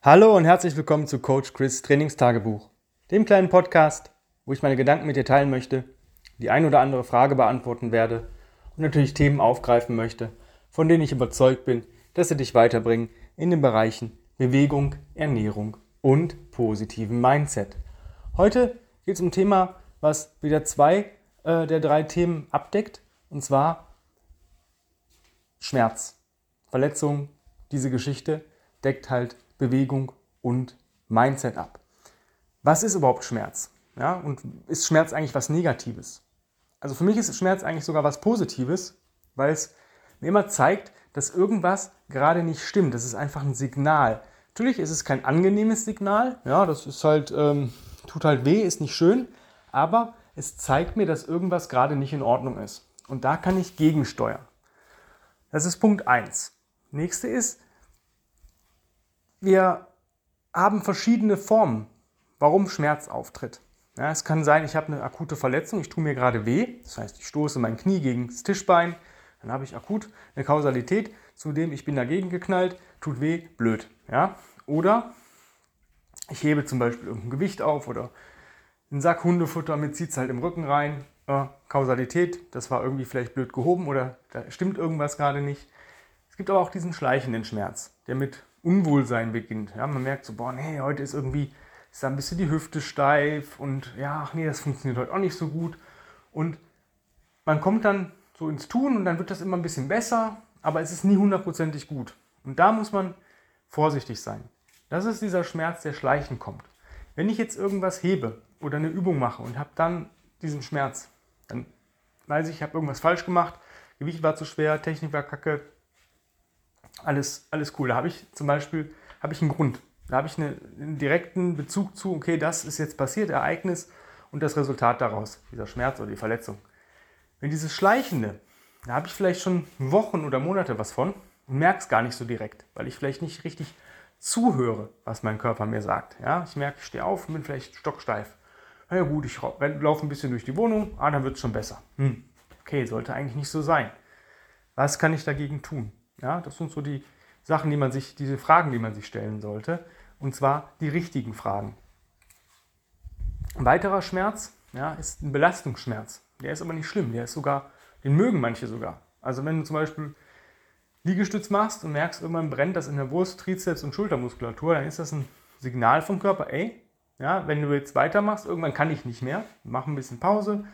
Hallo und herzlich willkommen zu Coach Chris Trainingstagebuch, dem kleinen Podcast, wo ich meine Gedanken mit dir teilen möchte, die ein oder andere Frage beantworten werde und natürlich Themen aufgreifen möchte, von denen ich überzeugt bin, dass sie dich weiterbringen in den Bereichen Bewegung, Ernährung und positiven Mindset. Heute geht es um ein Thema, was wieder zwei äh, der drei Themen abdeckt, und zwar Schmerz, Verletzung, diese Geschichte deckt halt Bewegung und Mindset ab. Was ist überhaupt Schmerz? Ja, und ist Schmerz eigentlich was Negatives? Also für mich ist Schmerz eigentlich sogar was Positives, weil es mir immer zeigt, dass irgendwas gerade nicht stimmt. Das ist einfach ein Signal. Natürlich ist es kein angenehmes Signal. Ja, das ist halt, ähm, tut halt weh, ist nicht schön. Aber es zeigt mir, dass irgendwas gerade nicht in Ordnung ist. Und da kann ich gegensteuern. Das ist Punkt 1. Nächste ist, wir haben verschiedene Formen, warum Schmerz auftritt. Ja, es kann sein, ich habe eine akute Verletzung, ich tue mir gerade weh, das heißt, ich stoße mein Knie gegen das Tischbein, dann habe ich akut eine Kausalität, zu dem ich bin dagegen geknallt, tut weh, blöd. Ja? Oder ich hebe zum Beispiel irgendein Gewicht auf oder einen Sack Hundefutter mit zieht es halt im Rücken rein. Äh, Kausalität, das war irgendwie vielleicht blöd gehoben oder da stimmt irgendwas gerade nicht. Es gibt aber auch diesen schleichenden Schmerz, der mit Unwohlsein beginnt. Ja, man merkt so, boah, nee, heute ist irgendwie ist da ein bisschen die Hüfte steif und ja, ach nee, das funktioniert heute auch nicht so gut. Und man kommt dann so ins Tun und dann wird das immer ein bisschen besser, aber es ist nie hundertprozentig gut. Und da muss man vorsichtig sein. Das ist dieser Schmerz, der schleichend kommt. Wenn ich jetzt irgendwas hebe oder eine Übung mache und habe dann diesen Schmerz, dann weiß ich, ich habe irgendwas falsch gemacht, Gewicht war zu schwer, Technik war kacke, alles, alles cool. Da habe ich zum Beispiel habe ich einen Grund. Da habe ich eine, einen direkten Bezug zu, okay, das ist jetzt passiert, Ereignis und das Resultat daraus, dieser Schmerz oder die Verletzung. Wenn dieses Schleichende, da habe ich vielleicht schon Wochen oder Monate was von und merke es gar nicht so direkt, weil ich vielleicht nicht richtig zuhöre, was mein Körper mir sagt. Ja, ich merke, ich stehe auf und bin vielleicht stocksteif. Na ja gut, ich laufe ein bisschen durch die Wohnung, ah, dann wird es schon besser. Hm. Okay, sollte eigentlich nicht so sein. Was kann ich dagegen tun? Ja, das sind so die Sachen, die man sich, diese Fragen, die man sich stellen sollte. Und zwar die richtigen Fragen. Ein weiterer Schmerz ja, ist ein Belastungsschmerz. Der ist aber nicht schlimm, der ist sogar, den mögen manche sogar. Also wenn du zum Beispiel Liegestütz machst und merkst, irgendwann brennt das in der Brust, Trizeps und Schultermuskulatur, dann ist das ein Signal vom Körper, ey, ja, wenn du jetzt weitermachst, irgendwann kann ich nicht mehr, mach ein bisschen Pause,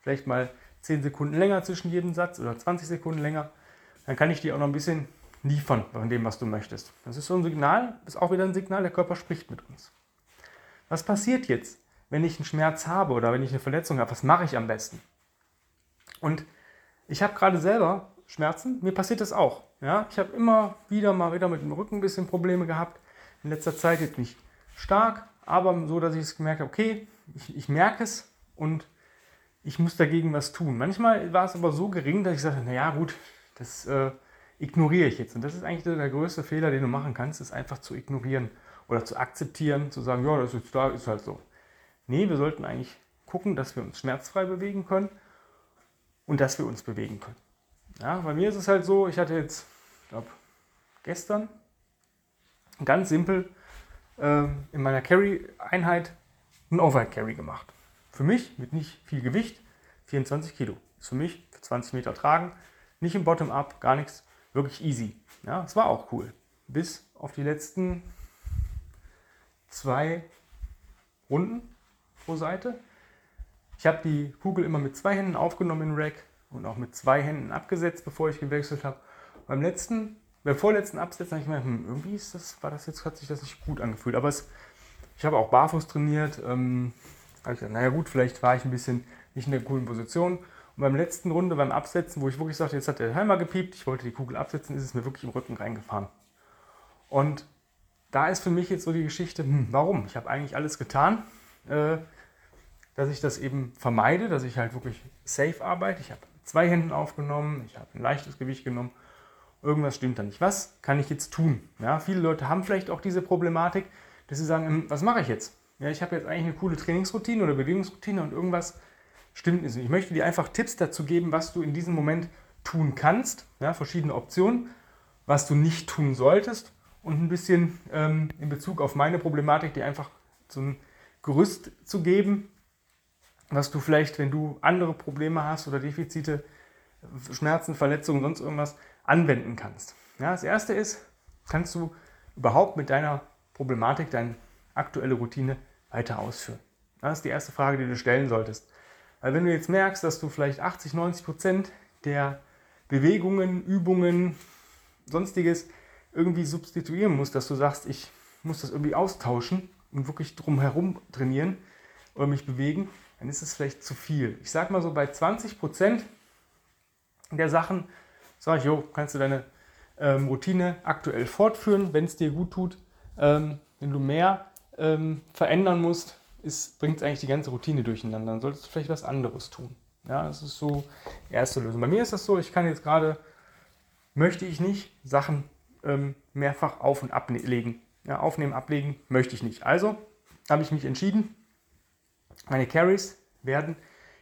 vielleicht mal 10 Sekunden länger zwischen jedem Satz oder 20 Sekunden länger dann kann ich dir auch noch ein bisschen liefern von dem, was du möchtest. Das ist so ein Signal, ist auch wieder ein Signal, der Körper spricht mit uns. Was passiert jetzt, wenn ich einen Schmerz habe oder wenn ich eine Verletzung habe? Was mache ich am besten? Und ich habe gerade selber Schmerzen, mir passiert das auch. Ja? Ich habe immer wieder mal wieder mit dem Rücken ein bisschen Probleme gehabt. In letzter Zeit jetzt nicht stark, aber so, dass ich es gemerkt habe, okay, ich, ich merke es und ich muss dagegen was tun. Manchmal war es aber so gering, dass ich sagte, naja gut, das äh, ignoriere ich jetzt. Und das ist eigentlich der größte Fehler, den du machen kannst, ist einfach zu ignorieren oder zu akzeptieren, zu sagen, ja, das ist da, ist halt so. Nee, wir sollten eigentlich gucken, dass wir uns schmerzfrei bewegen können und dass wir uns bewegen können. Ja, bei mir ist es halt so, ich hatte jetzt, ich glaube, gestern ganz simpel äh, in meiner Carry-Einheit einen Overhead-Carry gemacht. Für mich mit nicht viel Gewicht, 24 Kilo. Ist für mich für 20 Meter tragen, nicht im Bottom-up, gar nichts. Wirklich easy. Ja, es war auch cool. Bis auf die letzten zwei Runden pro Seite. Ich habe die Kugel immer mit zwei Händen aufgenommen in Rack und auch mit zwei Händen abgesetzt, bevor ich gewechselt habe. Beim letzten, beim vorletzten Absetzen habe ich gemerkt, hm, irgendwie ist das, war das jetzt, hat sich das nicht gut angefühlt. Aber es, ich habe auch barfuß trainiert. Ähm, habe ich gesagt, naja gut, vielleicht war ich ein bisschen nicht in der coolen Position. Und beim letzten Runde, beim Absetzen, wo ich wirklich sagte, jetzt hat der Timer gepiept, ich wollte die Kugel absetzen, ist es mir wirklich im Rücken reingefahren. Und da ist für mich jetzt so die Geschichte, hm, warum? Ich habe eigentlich alles getan, äh, dass ich das eben vermeide, dass ich halt wirklich safe arbeite. Ich habe zwei Händen aufgenommen, ich habe ein leichtes Gewicht genommen. Irgendwas stimmt da nicht. Was kann ich jetzt tun? Ja, viele Leute haben vielleicht auch diese Problematik, dass sie sagen, hm, was mache ich jetzt? Ja, ich habe jetzt eigentlich eine coole Trainingsroutine oder Bewegungsroutine und irgendwas stimmt nicht. Ich möchte dir einfach Tipps dazu geben, was du in diesem Moment tun kannst, ja, verschiedene Optionen, was du nicht tun solltest und ein bisschen ähm, in Bezug auf meine Problematik, dir einfach ein Gerüst zu geben, was du vielleicht, wenn du andere Probleme hast oder Defizite, Schmerzen, Verletzungen, sonst irgendwas, anwenden kannst. Ja, das erste ist, kannst du überhaupt mit deiner Problematik deine aktuelle Routine weiter ausführen? Das ist die erste Frage, die du stellen solltest. Weil wenn du jetzt merkst, dass du vielleicht 80, 90 Prozent der Bewegungen, Übungen, sonstiges irgendwie substituieren musst, dass du sagst, ich muss das irgendwie austauschen und wirklich drumherum trainieren oder mich bewegen, dann ist es vielleicht zu viel. Ich sage mal so, bei 20 Prozent der Sachen sage ich, jo, kannst du deine ähm, Routine aktuell fortführen, wenn es dir gut tut. Ähm, wenn du mehr ähm, verändern musst, bringt es eigentlich die ganze Routine durcheinander. Dann solltest du vielleicht was anderes tun. Ja, das ist so die erste Lösung. Bei mir ist das so, ich kann jetzt gerade, möchte ich nicht Sachen ähm, mehrfach auf- und ablegen. Ja, aufnehmen, ablegen möchte ich nicht. Also habe ich mich entschieden, meine Carries werden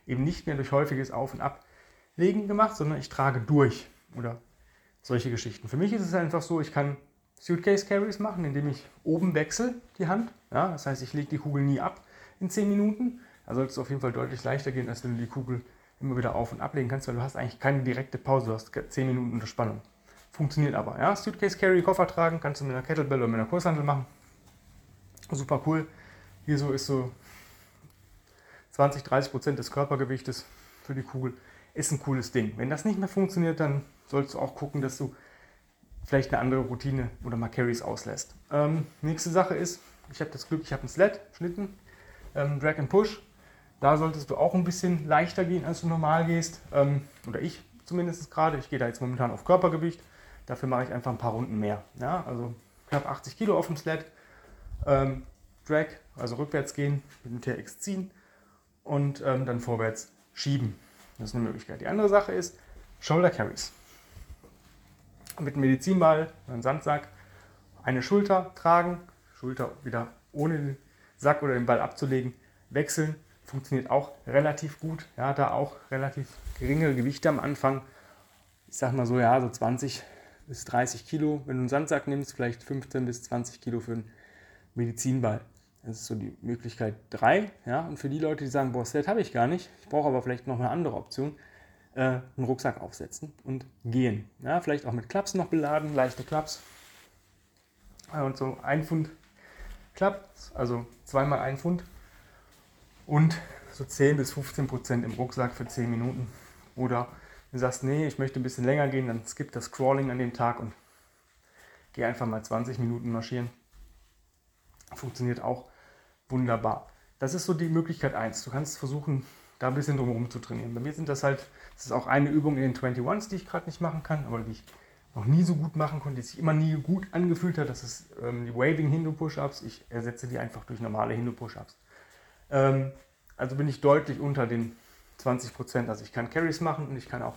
eben nicht mehr durch häufiges Auf- und Ablegen gemacht, sondern ich trage durch oder solche Geschichten. Für mich ist es einfach so, ich kann Suitcase Carries machen, indem ich oben wechsle die Hand. Ja, das heißt, ich lege die Kugel nie ab in 10 Minuten. Da sollte es auf jeden Fall deutlich leichter gehen, als wenn du die Kugel immer wieder auf- und ablegen kannst, weil du hast eigentlich keine direkte Pause, du hast 10 Minuten unter Spannung. Funktioniert aber. Ja? Suitcase Carry, Koffer tragen, kannst du mit einer Kettlebell oder mit einer Kurshandel machen. Super cool. Hier so ist so 20, 30 Prozent des Körpergewichtes für die Kugel. Ist ein cooles Ding. Wenn das nicht mehr funktioniert, dann sollst du auch gucken, dass du vielleicht eine andere Routine oder mal Carries auslässt. Ähm, nächste Sache ist, ich habe das Glück, ich habe einen Sled, Schlitten, ähm, Drag and Push. Da solltest du auch ein bisschen leichter gehen, als du normal gehst. Ähm, oder ich zumindest gerade. Ich gehe da jetzt momentan auf Körpergewicht. Dafür mache ich einfach ein paar Runden mehr. Ja, also knapp 80 Kilo auf dem Sled. Ähm, Drag, also rückwärts gehen, mit dem TX ziehen und ähm, dann vorwärts schieben. Das ist eine Möglichkeit. Die andere Sache ist Shoulder Carries. Mit einem Medizinball, einem Sandsack, eine Schulter tragen, Schulter wieder ohne Sack oder den Ball abzulegen, wechseln. Funktioniert auch relativ gut. Ja, da auch relativ geringe Gewichte am Anfang. Ich sag mal so, ja, so 20 bis 30 Kilo. Wenn du einen Sandsack nimmst, vielleicht 15 bis 20 Kilo für einen Medizinball. Das ist so die Möglichkeit 3. Ja? Und für die Leute, die sagen, boah, Sled habe ich gar nicht, ich brauche aber vielleicht noch eine andere Option, äh, einen Rucksack aufsetzen und gehen. Ja? Vielleicht auch mit Klaps noch beladen, leichte Klaps. Und so ein Pfund Klaps, also zweimal ein Pfund. Und so 10 bis 15 Prozent im Rucksack für 10 Minuten. Oder du sagst, nee, ich möchte ein bisschen länger gehen, dann skip das Crawling an dem Tag und geh einfach mal 20 Minuten marschieren. Funktioniert auch wunderbar. Das ist so die Möglichkeit 1. Du kannst versuchen, da ein bisschen drumherum zu trainieren. Bei mir sind das halt, das ist auch eine Übung in den 21s, die ich gerade nicht machen kann, aber die ich noch nie so gut machen konnte, die sich immer nie gut angefühlt hat. Das ist ähm, die Waving Hindu Push-Ups. Ich ersetze die einfach durch normale Hindu Push-Ups. Ähm, also bin ich deutlich unter den 20 Prozent. Also ich kann Carries machen und ich kann auch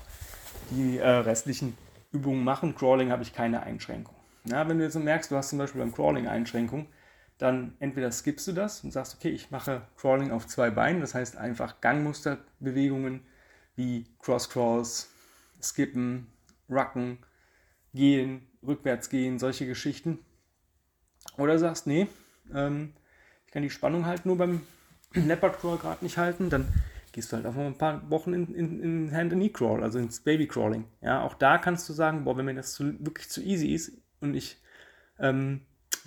die äh, restlichen Übungen machen. Crawling habe ich keine Einschränkung. Ja, wenn du jetzt merkst, du hast zum Beispiel beim Crawling Einschränkung, dann entweder skippst du das und sagst, okay, ich mache Crawling auf zwei Beinen, das heißt einfach Gangmusterbewegungen wie Cross-Crawls, Skippen, Rucken, Gehen, rückwärts gehen, solche Geschichten. Oder sagst, nee, ähm, ich kann die Spannung halt nur beim Leopard Crawl gerade nicht halten, dann gehst du halt auch mal ein paar Wochen in, in, in Hand-and-Knee-Crawl, also ins Baby-Crawling. Ja, auch da kannst du sagen, boah, wenn mir das zu, wirklich zu easy ist und ich ähm,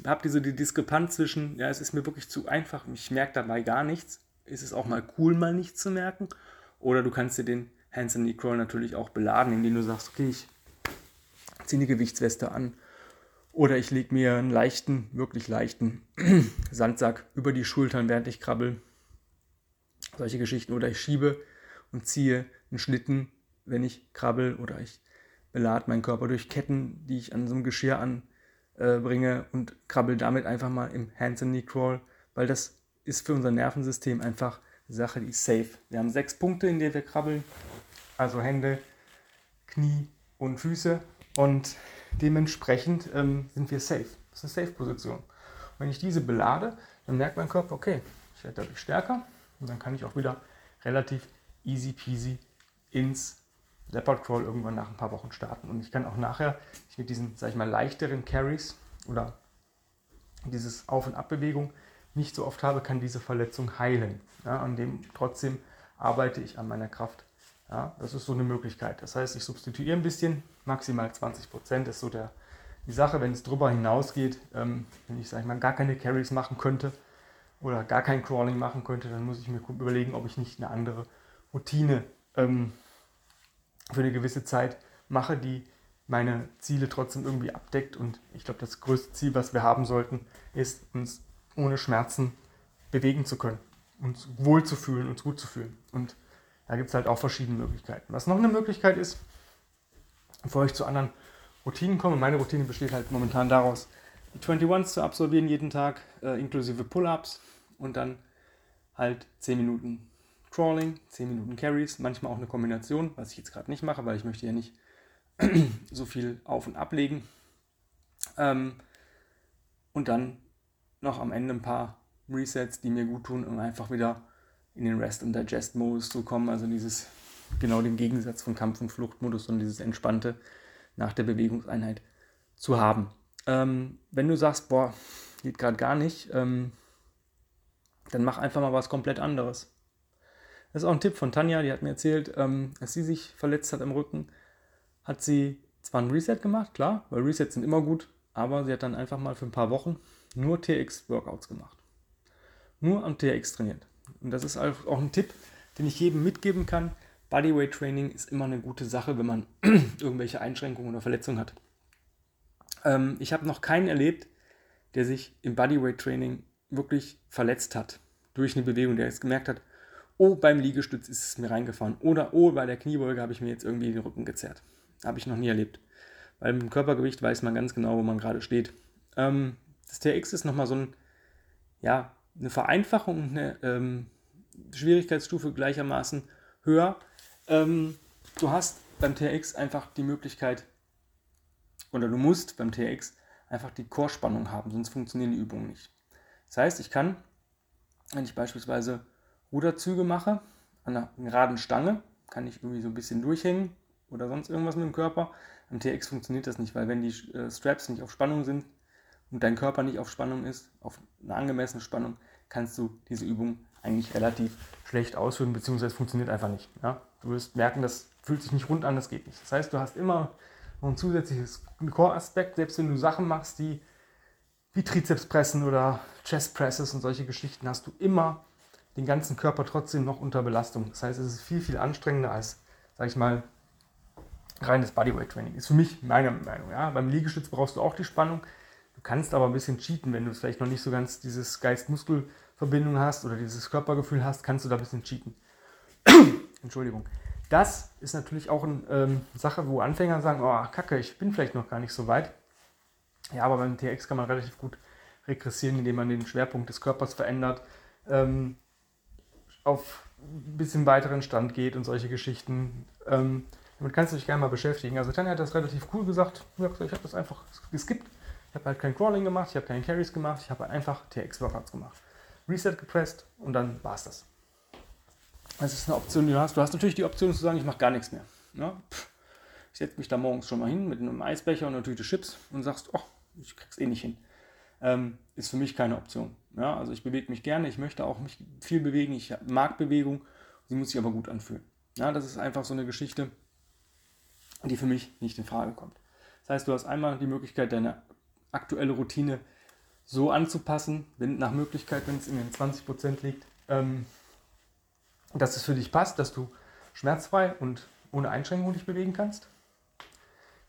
habe diese die Diskrepanz zwischen, ja, es ist mir wirklich zu einfach, ich merke dabei gar nichts, ist es auch mal cool, mal nichts zu merken. Oder du kannst dir den Hands-and-Knee-Crawl natürlich auch beladen, indem du sagst, okay, ich ziehe eine Gewichtsweste an oder ich lege mir einen leichten, wirklich leichten Sandsack über die Schultern, während ich krabbel. Solche Geschichten. Oder ich schiebe und ziehe einen Schlitten, wenn ich krabbel. Oder ich belade meinen Körper durch Ketten, die ich an so einem Geschirr anbringe und krabbel damit einfach mal im Hands and Knee Crawl, weil das ist für unser Nervensystem einfach eine Sache, die ist safe. Wir haben sechs Punkte, in denen wir krabbeln. Also Hände, Knie und Füße. Und dementsprechend ähm, sind wir safe. Das ist eine Safe-Position. Wenn ich diese belade, dann merkt mein Körper, okay, ich werde dadurch stärker und dann kann ich auch wieder relativ easy peasy ins Leopard Crawl irgendwann nach ein paar Wochen starten. Und ich kann auch nachher mit diesen, sag ich mal, leichteren Carries oder dieses Auf- und Abbewegung nicht so oft habe, kann diese Verletzung heilen. Ja, an dem trotzdem arbeite ich an meiner Kraft. Ja, das ist so eine Möglichkeit. Das heißt, ich substituiere ein bisschen, maximal 20 Prozent ist so der, die Sache. Wenn es darüber hinausgeht, ähm, wenn ich, sag ich mal, gar keine Carries machen könnte oder gar kein Crawling machen könnte, dann muss ich mir überlegen, ob ich nicht eine andere Routine ähm, für eine gewisse Zeit mache, die meine Ziele trotzdem irgendwie abdeckt. Und ich glaube, das größte Ziel, was wir haben sollten, ist, uns ohne Schmerzen bewegen zu können, uns wohl zu fühlen, uns gut zu fühlen. Und da gibt es halt auch verschiedene Möglichkeiten. Was noch eine Möglichkeit ist, bevor ich zu anderen Routinen komme, meine Routine besteht halt momentan daraus, die 21s zu absolvieren jeden Tag, äh, inklusive Pull-Ups und dann halt 10 Minuten Crawling, 10 Minuten Carries, manchmal auch eine Kombination, was ich jetzt gerade nicht mache, weil ich möchte ja nicht so viel auf- und ablegen. Ähm, und dann noch am Ende ein paar Resets, die mir gut tun, um einfach wieder in den Rest- und Digest-Modus zu kommen. Also dieses genau den Gegensatz von Kampf- und Fluchtmodus und dieses entspannte nach der Bewegungseinheit zu haben. Ähm, wenn du sagst, boah, geht gerade gar nicht, ähm, dann mach einfach mal was komplett anderes. Das ist auch ein Tipp von Tanja, die hat mir erzählt, ähm, als sie sich verletzt hat im Rücken, hat sie zwar ein Reset gemacht, klar, weil Resets sind immer gut, aber sie hat dann einfach mal für ein paar Wochen nur TX-Workouts gemacht. Nur am TX trainiert. Und das ist auch ein Tipp, den ich jedem mitgeben kann. Bodyweight Training ist immer eine gute Sache, wenn man irgendwelche Einschränkungen oder Verletzungen hat. Ähm, ich habe noch keinen erlebt, der sich im Bodyweight Training wirklich verletzt hat durch eine Bewegung, der jetzt gemerkt hat, oh, beim Liegestütz ist es mir reingefahren oder oh, bei der Kniebeuge habe ich mir jetzt irgendwie den Rücken gezerrt. Habe ich noch nie erlebt. Weil mit dem Körpergewicht weiß man ganz genau, wo man gerade steht. Ähm, das TX ist nochmal so ein, ja, eine Vereinfachung, eine ähm, Schwierigkeitsstufe gleichermaßen höher. Ähm, du hast beim TX einfach die Möglichkeit, oder du musst beim TX einfach die Chorspannung haben, sonst funktionieren die Übungen nicht. Das heißt, ich kann, wenn ich beispielsweise Ruderzüge mache, an einer geraden Stange, kann ich irgendwie so ein bisschen durchhängen oder sonst irgendwas mit dem Körper. Am TX funktioniert das nicht, weil wenn die äh, Straps nicht auf Spannung sind und dein Körper nicht auf Spannung ist, auf eine angemessene Spannung, kannst du diese Übung eigentlich relativ schlecht ausführen, beziehungsweise funktioniert einfach nicht. Ja? Du wirst merken, das fühlt sich nicht rund an, das geht nicht. Das heißt, du hast immer noch ein zusätzliches Core-Aspekt, selbst wenn du Sachen machst, die wie Trizepspressen oder Chestpresses und solche Geschichten, hast du immer den ganzen Körper trotzdem noch unter Belastung. Das heißt, es ist viel, viel anstrengender als, sag ich mal, reines Bodyweight-Training. Ist für mich meine Meinung. Ja? Beim Liegestütz brauchst du auch die Spannung. Du kannst aber ein bisschen cheaten, wenn du vielleicht noch nicht so ganz dieses Geist-Muskel-Verbindung hast oder dieses Körpergefühl hast, kannst du da ein bisschen cheaten. Entschuldigung. Das ist natürlich auch eine ähm, Sache, wo Anfänger sagen, oh, kacke, ich bin vielleicht noch gar nicht so weit. Ja, aber beim TX kann man relativ gut regressieren, indem man den Schwerpunkt des Körpers verändert, ähm, auf ein bisschen weiteren Stand geht und solche Geschichten. Ähm, damit kannst du dich gerne mal beschäftigen. Also Tanja hat das relativ cool gesagt. Ich habe das einfach geskippt. Ich habe halt kein Crawling gemacht, ich habe keine Carries gemacht, ich habe einfach TX-Workouts gemacht. Reset gepresst und dann war es das. Das ist eine Option, die du hast. Du hast natürlich die Option zu sagen, ich mache gar nichts mehr. Ja? Ich setze mich da morgens schon mal hin mit einem Eisbecher und einer Tüte Chips und sagst, oh, ich krieg's eh nicht hin. Ähm, ist für mich keine Option. Ja? Also ich bewege mich gerne, ich möchte auch mich viel bewegen, ich mag Bewegung, sie muss sich aber gut anfühlen. Ja, das ist einfach so eine Geschichte, die für mich nicht in Frage kommt. Das heißt, du hast einmal die Möglichkeit, deine aktuelle Routine so anzupassen, wenn, nach Möglichkeit, wenn es in den 20% liegt, ähm, dass es für dich passt, dass du schmerzfrei und ohne Einschränkung dich bewegen kannst.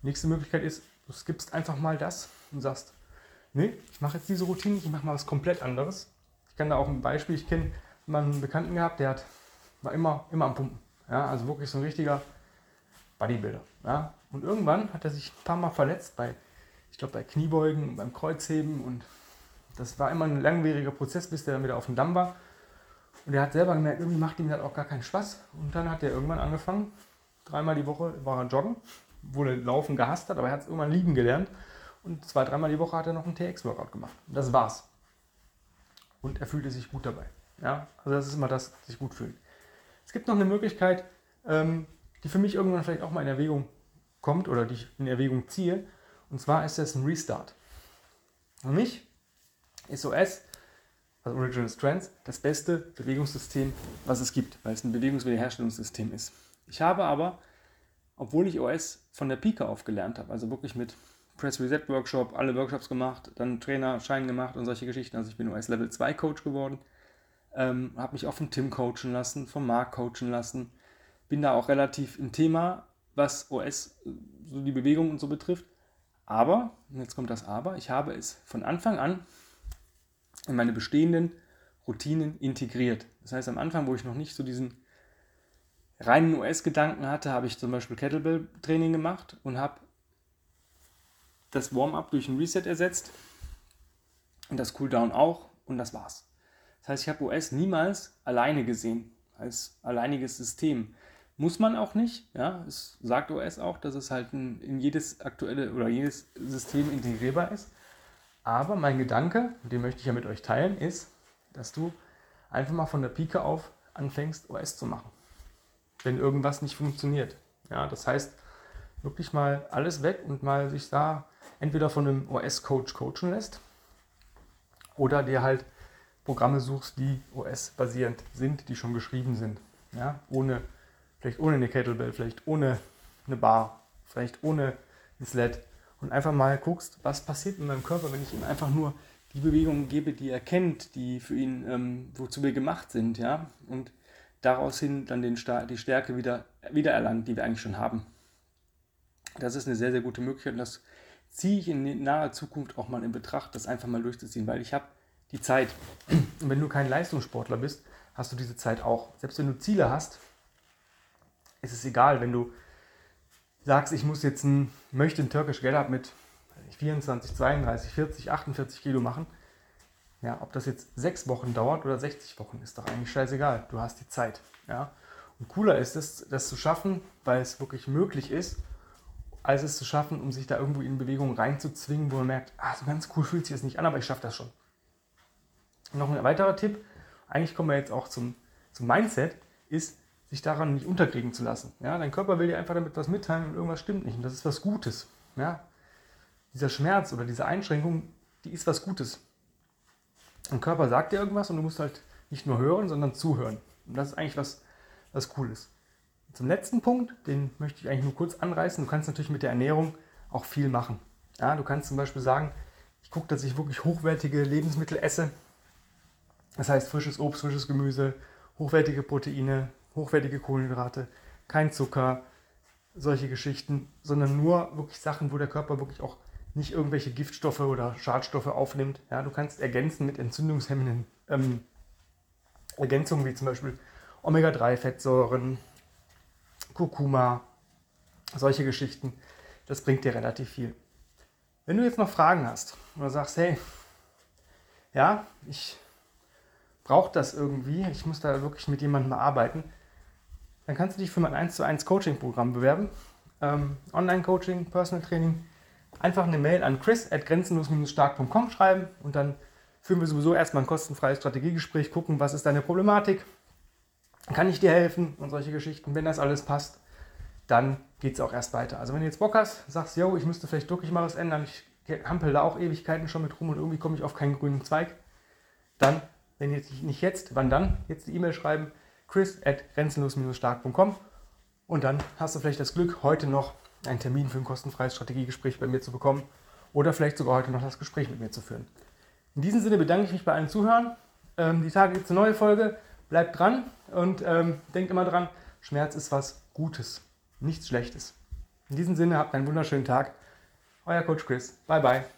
Nächste Möglichkeit ist, du skippst einfach mal das und sagst, nee, ich mache jetzt diese Routine, ich mache mal was komplett anderes. Ich kann da auch ein Beispiel, ich kenne mal einen Bekannten gehabt, der hat, war immer, immer am Pumpen. Ja, also wirklich so ein richtiger Bodybuilder. Ja. Und irgendwann hat er sich ein paar Mal verletzt bei, ich glaube, bei Kniebeugen, beim Kreuzheben und das war immer ein langwieriger Prozess, bis der dann wieder auf dem Damm war. Und er hat selber gemerkt, irgendwie macht ihm das auch gar keinen Spaß. Und dann hat er irgendwann angefangen, dreimal die Woche war er joggen, obwohl er Laufen gehasst hat, aber er hat es irgendwann lieben gelernt. Und zwei, dreimal die Woche hat er noch einen TX-Workout gemacht. Und das war's. Und er fühlte sich gut dabei. Ja, also das ist immer das, sich gut fühlen. Es gibt noch eine Möglichkeit, ähm, die für mich irgendwann vielleicht auch mal in Erwägung kommt oder die ich in Erwägung ziehe. Und zwar ist das ein Restart. Für mich ist OS, also Original Strands, das beste Bewegungssystem, was es gibt, weil es ein Bewegungswiederherstellungssystem ist. Ich habe aber, obwohl ich OS von der Pike auf gelernt habe, also wirklich mit Press Reset Workshop, alle Workshops gemacht, dann Trainerschein gemacht und solche Geschichten. Also ich bin OS Level 2 Coach geworden, ähm, habe mich auch von Tim coachen lassen, von Mark coachen lassen, bin da auch relativ im Thema, was OS, so die Bewegung und so betrifft. Aber, jetzt kommt das Aber, ich habe es von Anfang an in meine bestehenden Routinen integriert. Das heißt, am Anfang, wo ich noch nicht so diesen reinen US-Gedanken hatte, habe ich zum Beispiel Kettlebell-Training gemacht und habe das Warm-up durch ein Reset ersetzt und das Cooldown auch und das war's. Das heißt, ich habe OS niemals alleine gesehen, als alleiniges System. Muss man auch nicht, ja, es sagt OS auch, dass es halt in, jedes aktuelle oder jedes System integrierbar ist. Aber mein Gedanke, den möchte ich ja mit euch teilen, ist, dass du einfach mal von der Pike auf anfängst, OS zu machen. Wenn irgendwas nicht funktioniert. Ja, das heißt, wirklich mal alles weg und mal sich da entweder von einem OS-Coach coachen lässt oder dir halt Programme suchst, die OS-basierend sind, die schon geschrieben sind. Ja, ohne, vielleicht ohne eine Kettlebell, vielleicht ohne eine Bar, vielleicht ohne ein Sled und einfach mal guckst, was passiert mit meinem Körper, wenn ich ihm einfach nur die Bewegungen gebe, die er kennt, die für ihn, ähm, wozu wir gemacht sind, ja, und daraus hin dann den, die Stärke wieder, wieder erlangt, die wir eigentlich schon haben. Das ist eine sehr, sehr gute Möglichkeit und das ziehe ich in naher Zukunft auch mal in Betracht, das einfach mal durchzuziehen, weil ich habe die Zeit. Und wenn du kein Leistungssportler bist, hast du diese Zeit auch. Selbst wenn du Ziele hast, ist es egal, wenn du sagst, ich muss jetzt ein, möchte ein Turkish Get-Up mit 24, 32, 40, 48 Kilo machen. Ja, ob das jetzt sechs Wochen dauert oder 60 Wochen, ist doch eigentlich scheißegal. Du hast die Zeit. Ja? Und cooler ist es, das zu schaffen, weil es wirklich möglich ist als es zu schaffen, um sich da irgendwo in Bewegung reinzuzwingen, wo man merkt, ah, so ganz cool fühlt sich das nicht an, aber ich schaffe das schon. noch ein weiterer Tipp, eigentlich kommen wir jetzt auch zum, zum Mindset, ist, sich daran nicht unterkriegen zu lassen. Ja, dein Körper will dir einfach damit was mitteilen und irgendwas stimmt nicht und das ist was Gutes. Ja, dieser Schmerz oder diese Einschränkung, die ist was Gutes. Dein Körper sagt dir irgendwas und du musst halt nicht nur hören, sondern zuhören. Und das ist eigentlich was, was Cooles. Zum letzten Punkt, den möchte ich eigentlich nur kurz anreißen. Du kannst natürlich mit der Ernährung auch viel machen. Ja, du kannst zum Beispiel sagen, ich gucke, dass ich wirklich hochwertige Lebensmittel esse. Das heißt frisches Obst, frisches Gemüse, hochwertige Proteine, hochwertige Kohlenhydrate, kein Zucker, solche Geschichten, sondern nur wirklich Sachen, wo der Körper wirklich auch nicht irgendwelche Giftstoffe oder Schadstoffe aufnimmt. Ja, du kannst ergänzen mit entzündungshemmenden ähm, Ergänzungen wie zum Beispiel Omega-3-Fettsäuren, Kurkuma, solche Geschichten. Das bringt dir relativ viel. Wenn du jetzt noch Fragen hast oder sagst, hey, ja, ich brauche das irgendwie, ich muss da wirklich mit jemandem arbeiten, dann kannst du dich für mein 1 zu 1 Coaching-Programm bewerben. Ähm, Online-Coaching, Personal Training. Einfach eine Mail an chris at grenzenlos-stark.com schreiben und dann führen wir sowieso erstmal ein kostenfreies Strategiegespräch, gucken, was ist deine Problematik, kann ich dir helfen und solche Geschichten. Wenn das alles passt, dann geht es auch erst weiter. Also wenn du jetzt Bock hast, sagst, yo, ich müsste vielleicht wirklich mal was ändern, ich hampel da auch Ewigkeiten schon mit rum und irgendwie komme ich auf keinen grünen Zweig, dann, wenn jetzt nicht jetzt, wann dann? Jetzt die E-Mail schreiben, chris at grenzenlos-stark.com und dann hast du vielleicht das Glück, heute noch einen Termin für ein kostenfreies Strategiegespräch bei mir zu bekommen oder vielleicht sogar heute noch das Gespräch mit mir zu führen. In diesem Sinne bedanke ich mich bei allen Zuhörern. Ähm, die Tage gibt es eine neue Folge. Bleibt dran und ähm, denkt immer dran, Schmerz ist was Gutes, nichts Schlechtes. In diesem Sinne, habt einen wunderschönen Tag. Euer Coach Chris. Bye, bye.